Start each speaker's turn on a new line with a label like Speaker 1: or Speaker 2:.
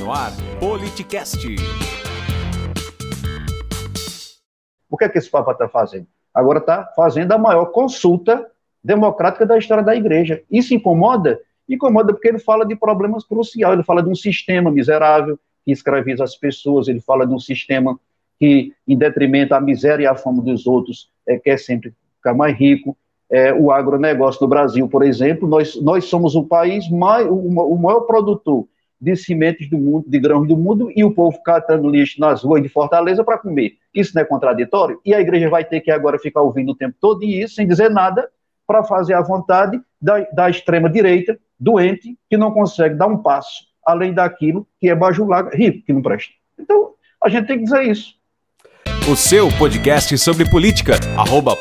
Speaker 1: no ar, Politicast.
Speaker 2: O que é que esse Papa está fazendo? Agora está fazendo a maior consulta democrática da história da igreja. Isso incomoda? Incomoda porque ele fala de problemas cruciais, ele fala de um sistema miserável que escraviza as pessoas, ele fala de um sistema que, em detrimento à miséria e à fome dos outros, é, quer sempre ficar mais rico. É, o agronegócio no Brasil, por exemplo, nós, nós somos o país mais, o, o maior produtor de sementes do mundo, de grãos do mundo, e o povo catando lixo nas ruas de Fortaleza para comer. Isso não é contraditório? E a igreja vai ter que agora ficar ouvindo o tempo todo isso, sem dizer nada, para fazer a vontade da, da extrema-direita, doente, que não consegue dar um passo além daquilo que é bajular rico, que não presta. Então, a gente tem que dizer isso.
Speaker 1: O seu podcast sobre política, arroba.